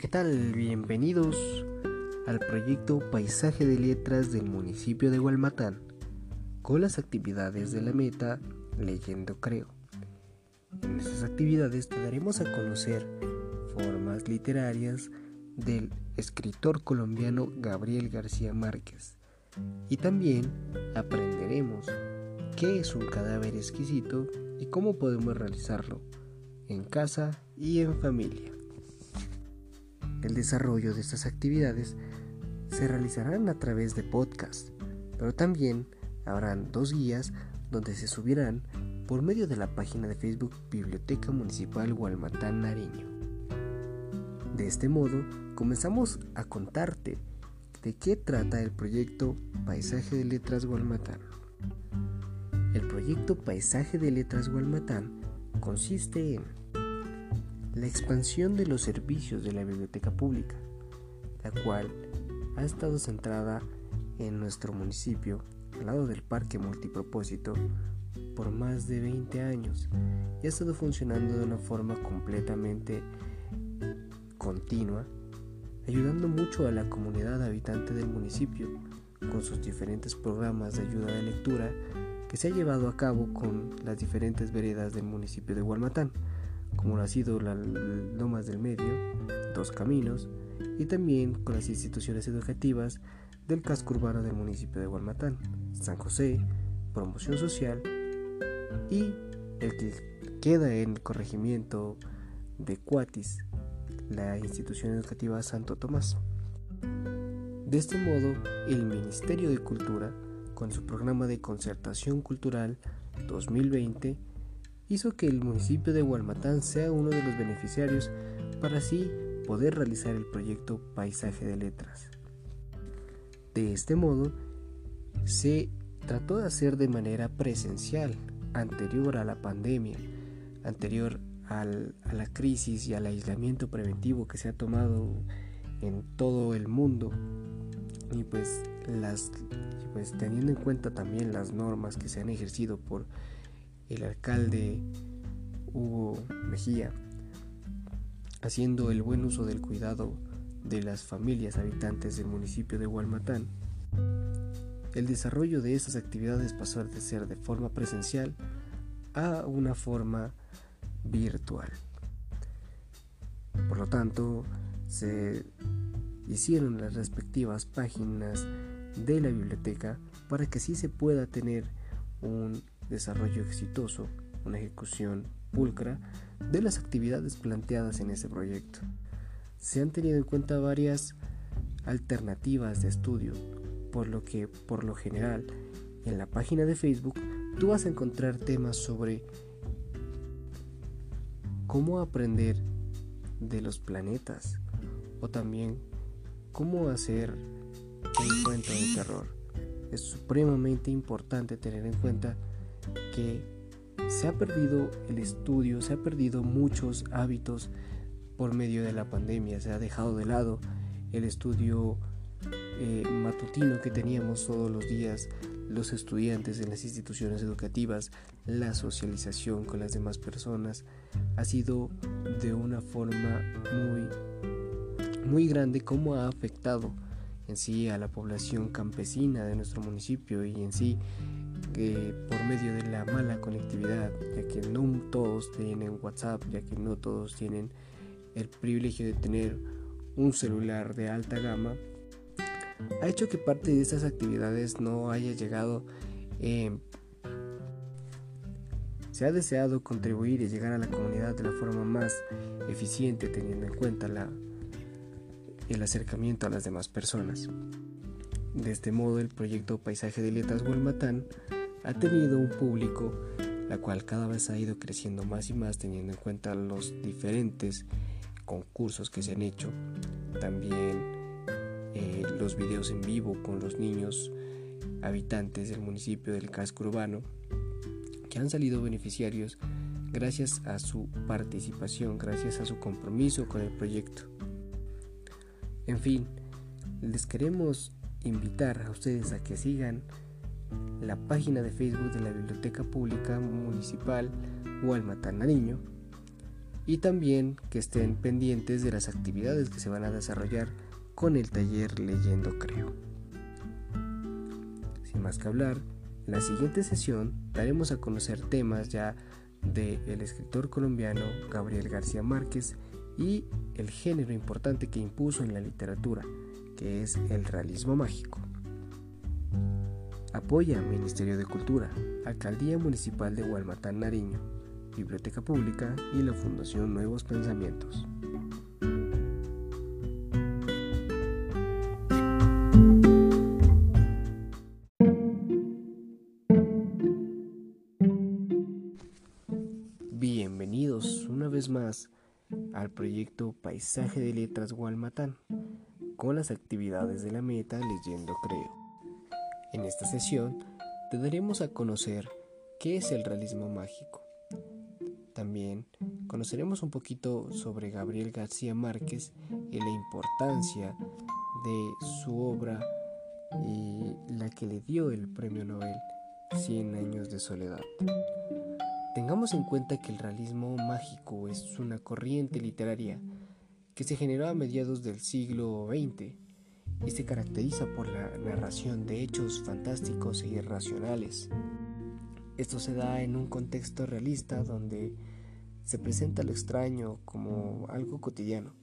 ¿qué tal? Bienvenidos al proyecto Paisaje de Letras del municipio de Gualmatán, con las actividades de la meta Leyendo Creo. En estas actividades te daremos a conocer formas literarias del escritor colombiano Gabriel García Márquez y también aprenderemos qué es un cadáver exquisito y cómo podemos realizarlo en casa y en familia. El desarrollo de estas actividades se realizarán a través de podcast, pero también habrán dos guías donde se subirán por medio de la página de Facebook Biblioteca Municipal Gualmatán Nariño. De este modo, comenzamos a contarte de qué trata el proyecto Paisaje de Letras Gualmatán. El proyecto Paisaje de Letras Gualmatán consiste en la expansión de los servicios de la biblioteca pública, la cual ha estado centrada en nuestro municipio, al lado del parque multipropósito, por más de 20 años y ha estado funcionando de una forma completamente continua, ayudando mucho a la comunidad habitante del municipio con sus diferentes programas de ayuda de lectura que se ha llevado a cabo con las diferentes veredas del municipio de Gualmatán como lo ha sido las Lomas del Medio, Dos Caminos, y también con las instituciones educativas del casco urbano del municipio de Gualmatán, San José, Promoción Social y el que queda en corregimiento de Cuatis, la institución educativa Santo Tomás. De este modo, el Ministerio de Cultura, con su programa de concertación cultural 2020, hizo que el municipio de Gualmatán sea uno de los beneficiarios para así poder realizar el proyecto Paisaje de Letras. De este modo, se trató de hacer de manera presencial, anterior a la pandemia, anterior a la crisis y al aislamiento preventivo que se ha tomado en todo el mundo y pues las pues teniendo en cuenta también las normas que se han ejercido por el alcalde Hugo Mejía, haciendo el buen uso del cuidado de las familias habitantes del municipio de Gualmatán. El desarrollo de estas actividades pasó de ser de forma presencial a una forma virtual. Por lo tanto, se hicieron las respectivas páginas de la biblioteca para que así se pueda tener un desarrollo exitoso, una ejecución pulcra de las actividades planteadas en ese proyecto. Se han tenido en cuenta varias alternativas de estudio, por lo que por lo general en la página de Facebook tú vas a encontrar temas sobre cómo aprender de los planetas o también cómo hacer un cuento de terror. Es supremamente importante tener en cuenta que se ha perdido el estudio, se ha perdido muchos hábitos por medio de la pandemia, se ha dejado de lado el estudio eh, matutino que teníamos todos los días los estudiantes en las instituciones educativas, la socialización con las demás personas, ha sido de una forma muy, muy grande como ha afectado en sí a la población campesina de nuestro municipio y en sí por medio de la mala conectividad, ya que no todos tienen WhatsApp, ya que no todos tienen el privilegio de tener un celular de alta gama, ha hecho que parte de estas actividades no haya llegado. Eh, se ha deseado contribuir y llegar a la comunidad de la forma más eficiente teniendo en cuenta la, el acercamiento a las demás personas. De este modo, el proyecto Paisaje de Letras Gualmatán ha tenido un público la cual cada vez ha ido creciendo más y más teniendo en cuenta los diferentes concursos que se han hecho, también eh, los videos en vivo con los niños habitantes del municipio del casco urbano que han salido beneficiarios gracias a su participación, gracias a su compromiso con el proyecto. En fin, les queremos invitar a ustedes a que sigan la página de Facebook de la Biblioteca Pública Municipal Gualmatán Nariño y también que estén pendientes de las actividades que se van a desarrollar con el taller Leyendo Creo. Sin más que hablar, en la siguiente sesión daremos a conocer temas ya del escritor colombiano Gabriel García Márquez y el género importante que impuso en la literatura, que es el realismo mágico. Apoya Ministerio de Cultura, Alcaldía Municipal de Gualmatán Nariño, Biblioteca Pública y la Fundación Nuevos Pensamientos. Bienvenidos una vez más al proyecto Paisaje de Letras Gualmatán, con las actividades de la meta Leyendo Creo. En esta sesión te daremos a conocer qué es el realismo mágico. También conoceremos un poquito sobre Gabriel García Márquez y la importancia de su obra y la que le dio el premio Nobel 100 años de soledad. Tengamos en cuenta que el realismo mágico es una corriente literaria que se generó a mediados del siglo XX y se caracteriza por la narración de hechos fantásticos e irracionales. Esto se da en un contexto realista donde se presenta lo extraño como algo cotidiano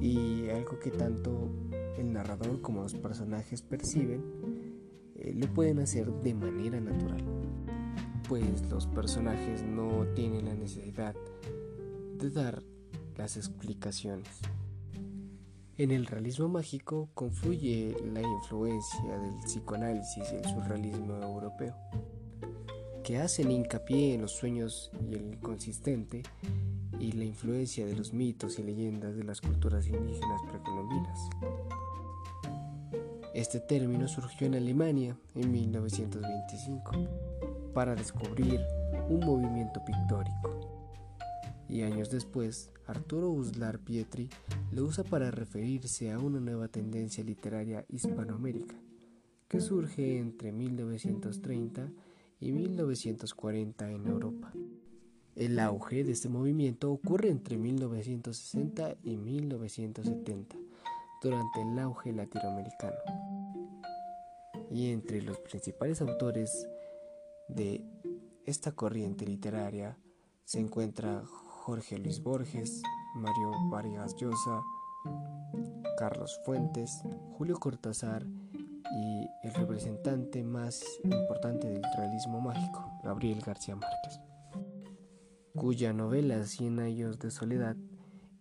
y algo que tanto el narrador como los personajes perciben eh, lo pueden hacer de manera natural pues los personajes no tienen la necesidad de dar las explicaciones. En el realismo mágico confluye la influencia del psicoanálisis y el surrealismo europeo, que hacen hincapié en los sueños y el inconsistente y la influencia de los mitos y leyendas de las culturas indígenas precolombinas. Este término surgió en Alemania en 1925 para descubrir un movimiento pictórico. Y años después, Arturo Uslar Pietri lo usa para referirse a una nueva tendencia literaria hispanoamérica que surge entre 1930 y 1940 en Europa. El auge de este movimiento ocurre entre 1960 y 1970, durante el auge latinoamericano. Y entre los principales autores de esta corriente literaria se encuentra Jorge Luis Borges, Mario Vargas Llosa, Carlos Fuentes, Julio Cortázar y el representante más importante del realismo mágico, Gabriel García Márquez, cuya novela Cien años de soledad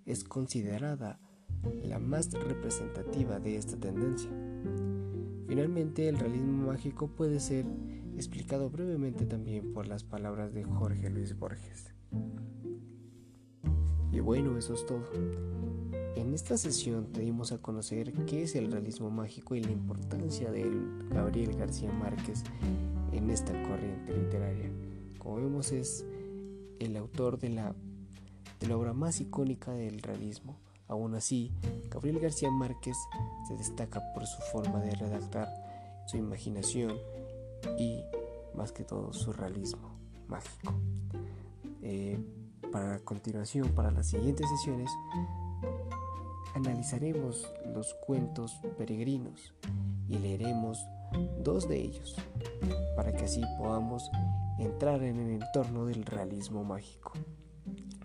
es considerada la más representativa de esta tendencia. Finalmente, el realismo mágico puede ser explicado brevemente también por las palabras de Jorge Luis Borges. Y bueno, eso es todo. En esta sesión te dimos a conocer qué es el realismo mágico y la importancia de Gabriel García Márquez en esta corriente literaria. Como vemos es el autor de la, de la obra más icónica del realismo. Aún así, Gabriel García Márquez se destaca por su forma de redactar, su imaginación y más que todo su realismo mágico. Eh, para continuación, para las siguientes sesiones, analizaremos los cuentos peregrinos y leeremos dos de ellos para que así podamos entrar en el entorno del realismo mágico.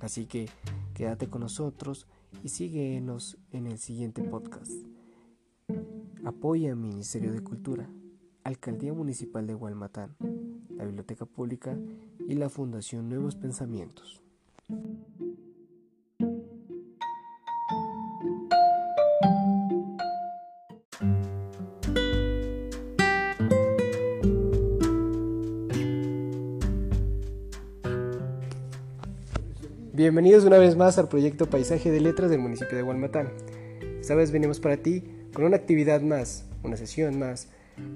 Así que quédate con nosotros y síguenos en el siguiente podcast. Apoya al Ministerio de Cultura. Alcaldía Municipal de Gualmatán, la Biblioteca Pública y la Fundación Nuevos Pensamientos. Bienvenidos una vez más al proyecto Paisaje de Letras del municipio de Gualmatán. Esta vez venimos para ti con una actividad más, una sesión más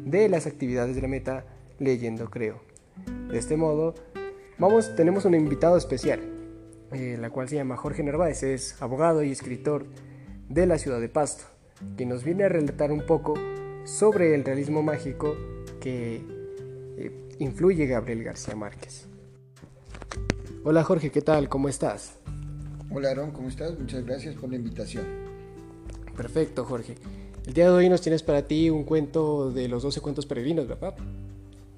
de las actividades de la meta leyendo creo. De este modo, vamos, tenemos un invitado especial, eh, la cual se llama Jorge Narváez, es abogado y escritor de la ciudad de Pasto, que nos viene a relatar un poco sobre el realismo mágico que eh, influye Gabriel García Márquez. Hola Jorge, ¿qué tal? ¿Cómo estás? Hola Aaron, ¿cómo estás? Muchas gracias por la invitación. Perfecto, Jorge. El día de hoy nos tienes para ti un cuento de los 12 cuentos peregrinos, ¿verdad?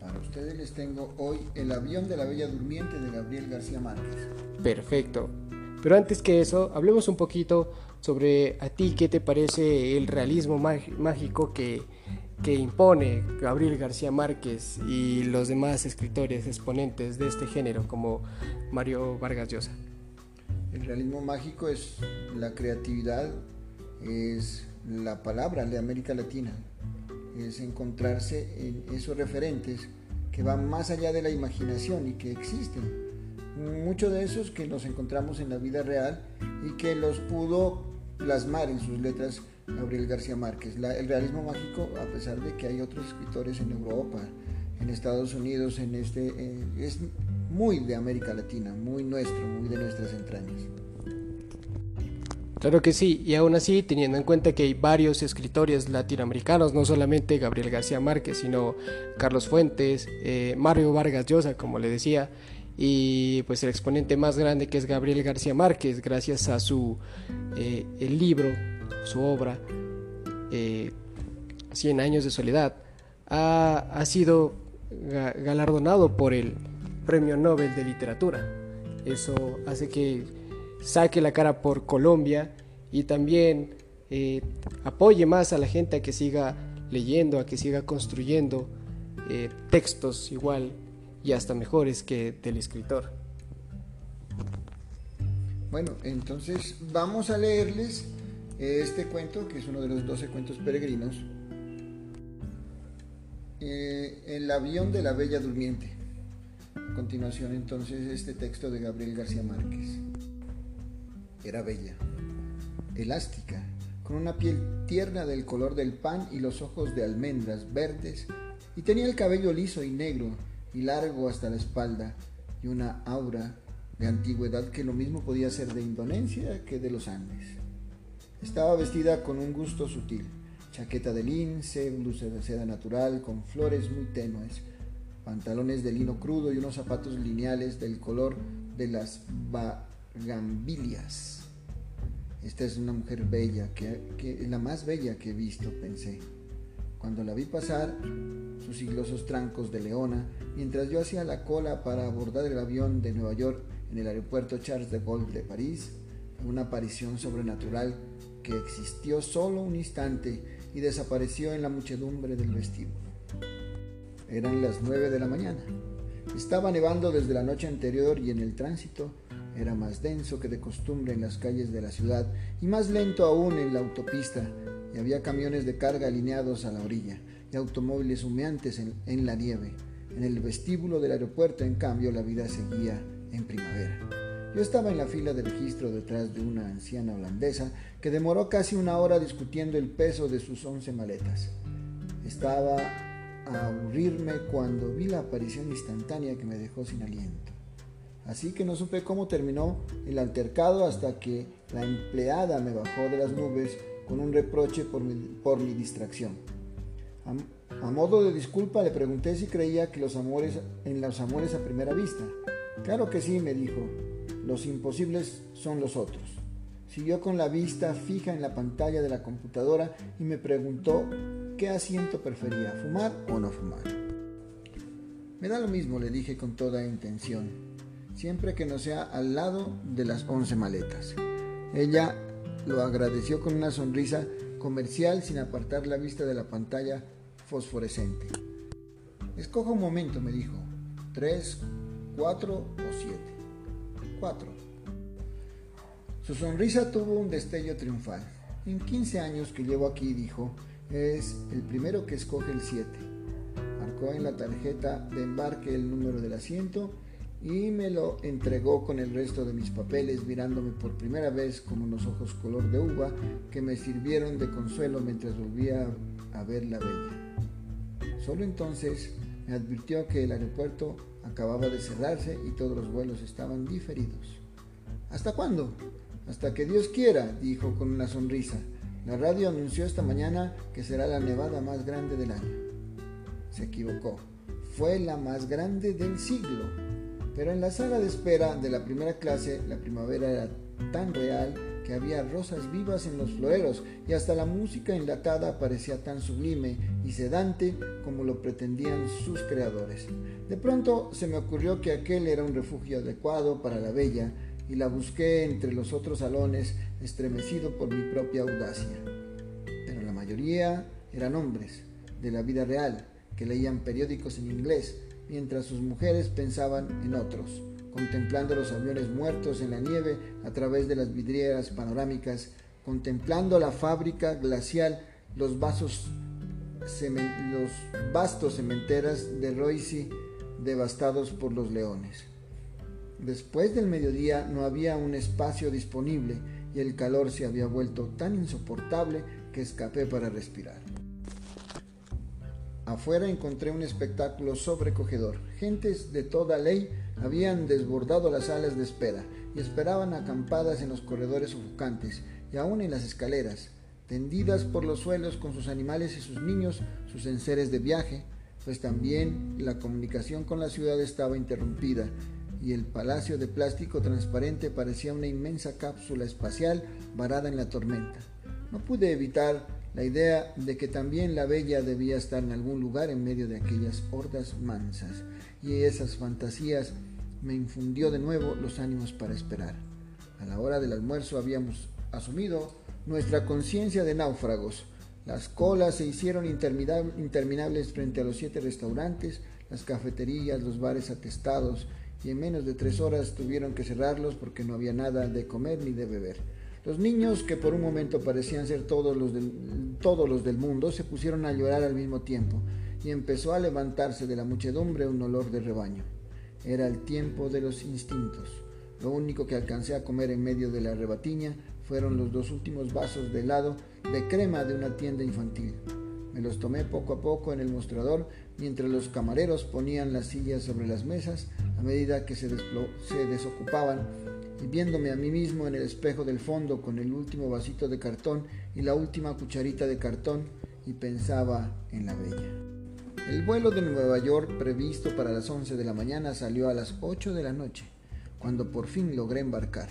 Para ustedes les tengo hoy El avión de la Bella Durmiente de Gabriel García Márquez. Perfecto. Pero antes que eso, hablemos un poquito sobre a ti qué te parece el realismo mágico que, que impone Gabriel García Márquez y los demás escritores exponentes de este género como Mario Vargas Llosa. El realismo mágico es la creatividad, es la palabra de América Latina, es encontrarse en esos referentes que van más allá de la imaginación y que existen. Muchos de esos que los encontramos en la vida real y que los pudo plasmar en sus letras Gabriel García Márquez. el realismo mágico, a pesar de que hay otros escritores en Europa, en Estados Unidos, en este, eh, es muy de América Latina, muy nuestro, muy de nuestras entrañas. Claro que sí, y aún así, teniendo en cuenta que hay varios escritores latinoamericanos, no solamente Gabriel García Márquez, sino Carlos Fuentes, eh, Mario Vargas Llosa, como le decía, y pues el exponente más grande que es Gabriel García Márquez, gracias a su eh, el libro su obra, eh, años de soledad, ha, sido galardonado por el Premio Nobel de Literatura. Eso hace que saque la cara por Colombia y también eh, apoye más a la gente a que siga leyendo, a que siga construyendo eh, textos igual y hasta mejores que del escritor. Bueno, entonces vamos a leerles este cuento, que es uno de los 12 cuentos peregrinos, eh, El avión de la Bella Durmiente. A continuación entonces este texto de Gabriel García Márquez. Era bella, elástica, con una piel tierna del color del pan y los ojos de almendras verdes, y tenía el cabello liso y negro y largo hasta la espalda, y una aura de antigüedad que lo mismo podía ser de Indonesia que de los Andes. Estaba vestida con un gusto sutil, chaqueta de lince, blusa de seda natural con flores muy tenues, pantalones de lino crudo y unos zapatos lineales del color de las bagambilias. Esta es una mujer bella, que, que, la más bella que he visto, pensé. Cuando la vi pasar, sus siglosos trancos de leona, mientras yo hacía la cola para abordar el avión de Nueva York en el aeropuerto Charles de Gaulle de París, una aparición sobrenatural que existió solo un instante y desapareció en la muchedumbre del vestíbulo. Eran las nueve de la mañana. Estaba nevando desde la noche anterior y en el tránsito era más denso que de costumbre en las calles de la ciudad y más lento aún en la autopista, y había camiones de carga alineados a la orilla y automóviles humeantes en, la nieve. En el vestíbulo del aeropuerto, en cambio, la vida seguía en primavera. Yo estaba en la fila de registro detrás de una anciana holandesa que demoró casi una hora discutiendo el peso de sus once maletas. Estaba a aburrirme cuando vi la aparición instantánea que me dejó sin aliento. Así que no supe cómo terminó el altercado hasta que la empleada me bajó de las nubes con un reproche por mi, distracción. A, a, modo de disculpa le pregunté si creía que los amores en los amores a primera vista. Claro que sí, me dijo, los imposibles son los otros. Siguió con la vista fija en la pantalla de la computadora y me preguntó qué asiento prefería, fumar o no fumar. Me da lo mismo, le dije con toda intención, siempre que no sea al lado de las once maletas. Ella lo agradeció con una sonrisa comercial sin apartar la vista de la pantalla fosforescente. Escoja un momento, me dijo. Tres, cuatro o siete. 4. Su sonrisa tuvo un destello triunfal. En 15 años que llevo aquí, dijo, es el primero que escoge el 7. Marcó en la tarjeta de embarque el número del asiento y me lo entregó con el resto de mis papeles, mirándome por primera vez con unos ojos color de uva que me sirvieron de consuelo mientras volvía a ver la bella. Solo entonces me advirtió que el aeropuerto acababa de cerrarse y todos los vuelos estaban diferidos. ¿Hasta cuándo? Hasta que Dios quiera, dijo con una sonrisa. La radio anunció esta mañana que será la nevada más grande del año. Se equivocó. Fue la más grande del siglo. Pero en la sala de espera de la primera clase, la primavera era tan real que había rosas vivas en los floreros y hasta la música enlatada parecía tan sublime y sedante como lo pretendían sus creadores. De pronto se me ocurrió que aquel era un refugio adecuado para la bella y la busqué entre los otros salones estremecido por mi propia audacia. Pero la mayoría eran hombres de la vida real que leían periódicos en inglés mientras sus mujeres pensaban en otros contemplando los aviones muertos en la nieve a través de las vidrieras panorámicas, contemplando la fábrica glacial, los, vasos, los vastos cementeras de Roissy devastados por los leones. Después del mediodía no había un espacio disponible y el calor se había vuelto tan insoportable que escapé para respirar. Afuera encontré un espectáculo sobrecogedor. Gentes de toda ley habían desbordado las salas de espera y esperaban acampadas en los corredores sofocantes y aún en las escaleras, tendidas por los suelos con sus animales y sus niños, sus enseres de viaje, pues también la comunicación con la ciudad estaba interrumpida y el palacio de plástico transparente parecía una inmensa cápsula espacial varada en la tormenta. No pude evitar la idea de que también la bella debía estar en algún lugar en medio de aquellas hordas mansas, y esas fantasías me infundió de nuevo los ánimos para esperar. A la hora del almuerzo habíamos asumido nuestra conciencia de náufragos. Las colas se hicieron interminables frente a los siete restaurantes, las cafeterías, los bares atestados, y en menos de tres horas tuvieron que cerrarlos porque no había nada de comer ni de beber. Los niños, que por un momento parecían ser todos los, del, todos los del mundo, se pusieron a llorar al mismo tiempo, y empezó a levantarse de la muchedumbre un olor de rebaño. Era el tiempo de los instintos. Lo único que alcancé a comer en medio de la rebatiña fueron los dos últimos vasos de helado de crema de una tienda infantil. Me los tomé poco a poco en el mostrador mientras los camareros ponían las sillas sobre las mesas a medida que se, se desocupaban y viéndome a mí mismo en el espejo del fondo con el último vasito de cartón y la última cucharita de cartón y pensaba en la bella. El vuelo de Nueva York previsto para las 11 de la mañana salió a las 8 de la noche, cuando por fin logré embarcar.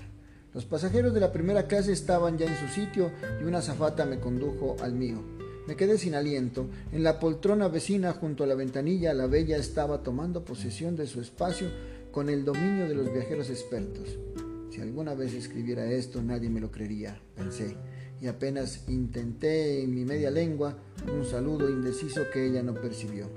Los pasajeros de la primera clase estaban ya en su sitio y una zafata me condujo al mío. Me quedé sin aliento. En la poltrona vecina junto a la ventanilla la bella estaba tomando posesión de su espacio con el dominio de los viajeros expertos. Si alguna vez escribiera esto nadie me lo creería, pensé y apenas intenté en mi media lengua un saludo indeciso que ella no percibió.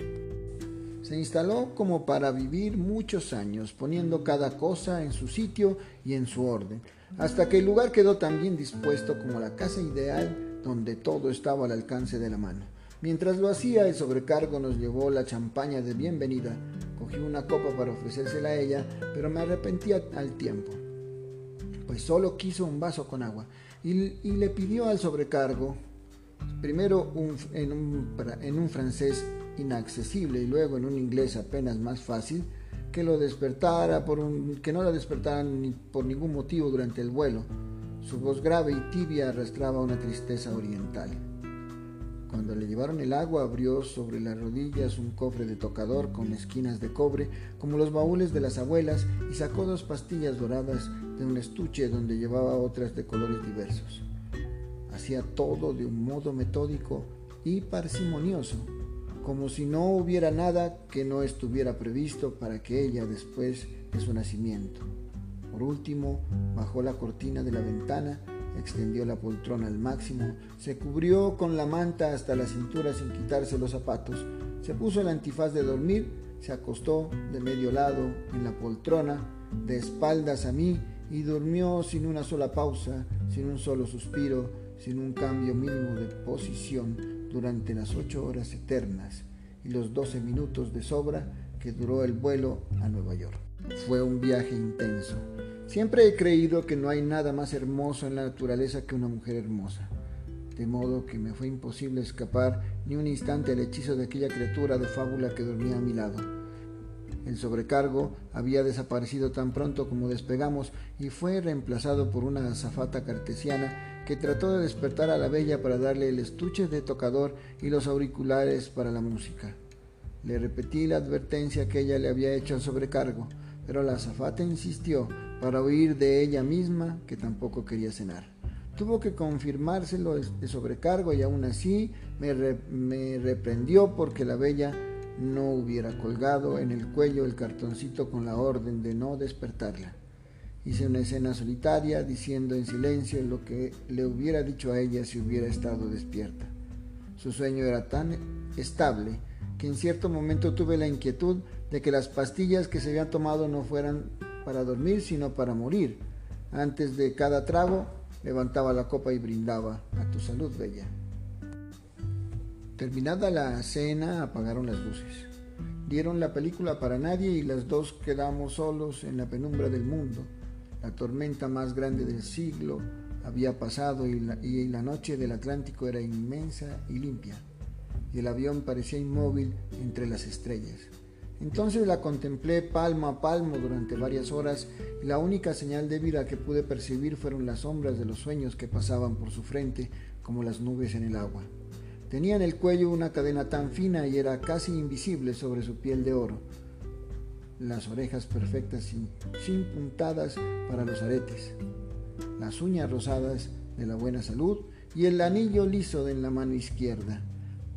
Se instaló como para vivir muchos años, poniendo cada cosa en su sitio y en su orden, hasta que el lugar quedó tan bien dispuesto como la casa ideal donde todo estaba al alcance de la mano. Mientras lo hacía, el sobrecargo nos llevó la champaña de bienvenida. Cogí una copa para ofrecérsela a ella, pero me arrepentía al tiempo, pues solo quiso un vaso con agua y, le pidió al sobrecargo, primero en, un, francés inaccesible y luego en un inglés apenas más fácil, que lo despertara que no lo despertaran por ningún motivo durante el vuelo. Su voz grave y tibia arrastraba una tristeza oriental. Cuando le llevaron el agua, abrió sobre las rodillas un cofre de tocador con esquinas de cobre, como los baúles de las abuelas, y sacó dos pastillas doradas de un estuche donde llevaba otras de colores diversos. Hacía todo de un modo metódico y parsimonioso, como si no hubiera nada que no estuviera previsto para que ella después de su nacimiento. Por último, bajó la cortina de la ventana extendió la poltrona al máximo, se cubrió con la manta hasta la cintura sin quitarse los zapatos, se puso el antifaz de dormir, se acostó de medio lado en la poltrona, de espaldas a mí, y durmió sin una sola pausa, sin un solo suspiro, sin un cambio mínimo de posición durante las ocho horas eternas y los doce minutos de sobra que duró el vuelo a Nueva York. Fue un viaje intenso Siempre he creído que no hay nada más hermoso en la naturaleza que una mujer hermosa, de modo que me fue imposible escapar ni un instante al hechizo de aquella criatura de fábula que dormía a mi lado. El sobrecargo había desaparecido tan pronto como despegamos y fue reemplazado por una azafata cartesiana que trató de despertar a la bella para darle el estuche de tocador y los auriculares para la música. Le repetí la advertencia que ella le había hecho al sobrecargo, pero la azafata insistió para oír de ella misma que tampoco quería cenar. Tuvo que confirmárselo de sobrecargo y aún así me, me reprendió porque la bella no hubiera colgado en el cuello el cartoncito con la orden de no despertarla. Hice una escena solitaria diciendo en silencio lo que le hubiera dicho a ella si hubiera estado despierta. Su sueño era tan estable que en cierto momento tuve la inquietud de que las pastillas que se habían tomado no fueran para dormir, sino para morir. Antes de cada trago, levantaba la copa y brindaba a tu salud, bella. Terminada la cena, apagaron las luces. Dieron la película para nadie y las dos quedamos solos en la penumbra del mundo. La tormenta más grande del siglo había pasado y la, noche del Atlántico era inmensa y limpia, y el avión parecía inmóvil entre las estrellas. Entonces la contemplé palmo a palmo durante varias horas y la única señal de vida que pude percibir fueron las sombras de los sueños que pasaban por su frente como las nubes en el agua. Tenía en el cuello una cadena tan fina y era casi invisible sobre su piel de oro. Las orejas perfectas sin, puntadas para los aretes. Las uñas rosadas de la buena salud y el anillo liso en la mano izquierda.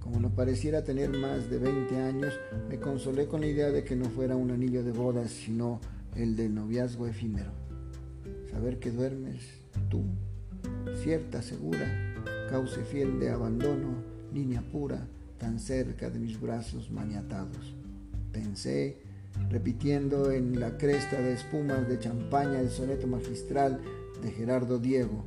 Como no pareciera tener más de 20 años, me consolé con la idea de que no fuera un anillo de bodas, sino el del noviazgo efímero. Saber que duermes tú, cierta, segura, cauce fiel de abandono, línea pura, tan cerca de mis brazos maniatados. Pensé, repitiendo en la cresta de espumas de champaña el soneto magistral de Gerardo Diego.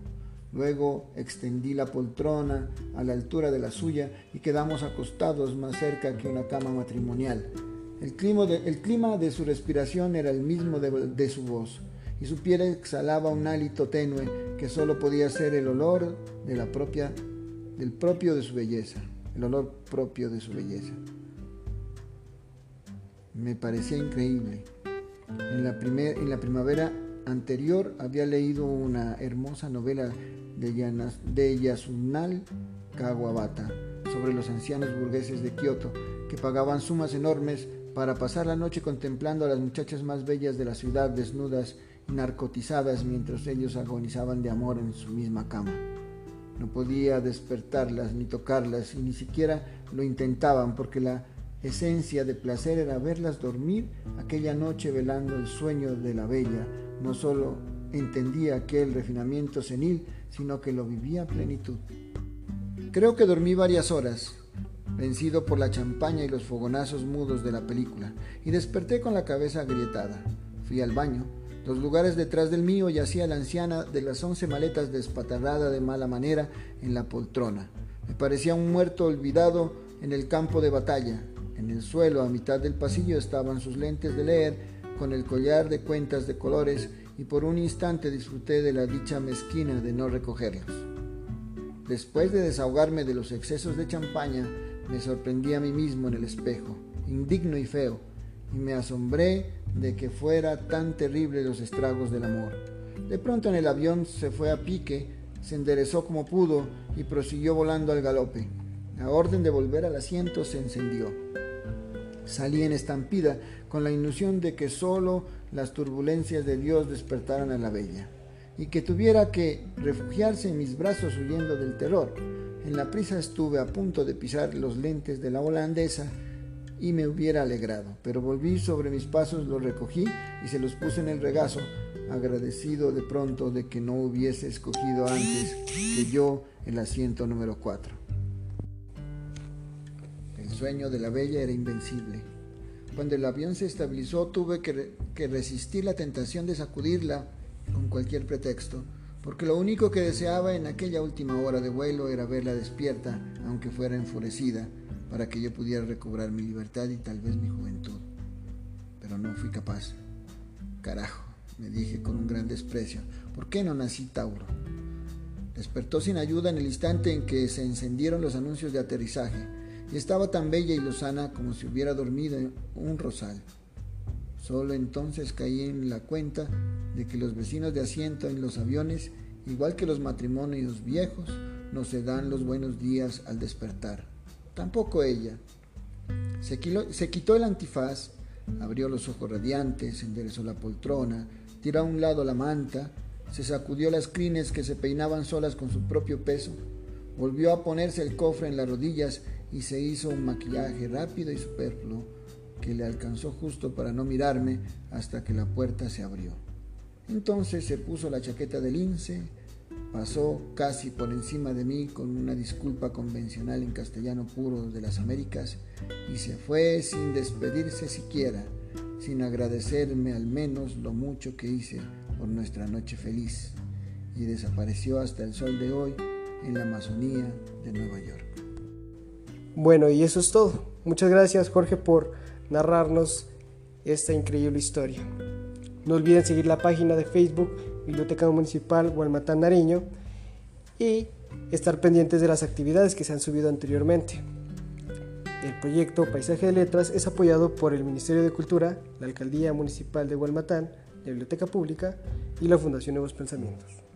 Luego extendí la poltrona a la altura de la suya y quedamos acostados más cerca que una cama matrimonial. El clima de, el clima de su respiración era el mismo de, su voz y su piel exhalaba un hálito tenue que solo podía ser el olor de la propia del propio de su belleza, el olor propio de su belleza. Me parecía increíble. En la primavera anterior había leído una hermosa novela de, de Yasunal Kawabata sobre los ancianos burgueses de Kioto que pagaban sumas enormes para pasar la noche contemplando a las muchachas más bellas de la ciudad desnudas y narcotizadas mientras ellos agonizaban de amor en su misma cama. No podía despertarlas ni tocarlas y ni siquiera lo intentaban porque la esencia de placer era verlas dormir aquella noche velando el sueño de la bella. No solo entendía aquel refinamiento senil, sino que lo vivía a plenitud. Creo que dormí varias horas, vencido por la champaña y los fogonazos mudos de la película, y desperté con la cabeza agrietada. Fui al baño, los lugares detrás del mío yacía la anciana de las once maletas despatarrada de mala manera en la poltrona. Me parecía un muerto olvidado en el campo de batalla. En el suelo, a mitad del pasillo, estaban sus lentes de leer con el collar de cuentas de colores y por un instante disfruté de la dicha mezquina de no recogerlos. Después de desahogarme de los excesos de champaña, me sorprendí a mí mismo en el espejo, indigno y feo, y me asombré de que fuera tan terrible los estragos del amor. De pronto en el avión se fue a pique, se enderezó como pudo y prosiguió volando al galope. La orden de volver al asiento se encendió. Salí en estampida con la ilusión de que sólo las turbulencias de Dios despertaran a la bella y que tuviera que refugiarse en mis brazos huyendo del terror. En la prisa estuve a punto de pisar los lentes de la holandesa y me hubiera alegrado, pero volví sobre mis pasos, los recogí y se los puse en el regazo, agradecido de pronto de que no hubiese escogido antes que yo el asiento número 4. Sueño de la bella era invencible. Cuando el avión se estabilizó tuve que, que resistir la tentación de sacudirla con cualquier pretexto, porque lo único que deseaba en aquella última hora de vuelo era verla despierta, aunque fuera enfurecida, para que yo pudiera recobrar mi libertad y tal vez mi juventud. Pero no fui capaz. Carajo, me dije con un gran desprecio, ¿por qué no nací Tauro? Despertó sin ayuda en el instante en que se encendieron los anuncios de aterrizaje y estaba tan bella y lozana como si hubiera dormido en un rosal. Solo entonces caí en la cuenta de que los vecinos de asiento en los aviones, igual que los matrimonios viejos, no se dan los buenos días al despertar tampoco ella. Se, quitó el antifaz, Abrió los ojos radiantes, enderezó la poltrona, tiró a un lado la manta, se sacudió las crines que se peinaban solas con su propio peso, volvió a ponerse el cofre en las rodillas y se hizo un maquillaje rápido y superfluo que le alcanzó justo para no mirarme hasta que la puerta se abrió. Entonces se puso la chaqueta de lince, pasó casi por encima de mí con una disculpa convencional en castellano puro de las Américas y se fue sin despedirse siquiera, sin agradecerme al menos lo mucho que hice por nuestra noche feliz y desapareció hasta el sol de hoy en la Amazonía de Nueva York. Bueno, y eso es todo. Muchas gracias Jorge por narrarnos esta increíble historia. No olviden seguir la página de Facebook Biblioteca Municipal Gualmatán Nariño y estar pendientes de las actividades que se han subido anteriormente. El proyecto Paisaje de Letras es apoyado por el Ministerio de Cultura, la Alcaldía Municipal de Gualmatán, la Biblioteca Pública y la Fundación Nuevos Pensamientos.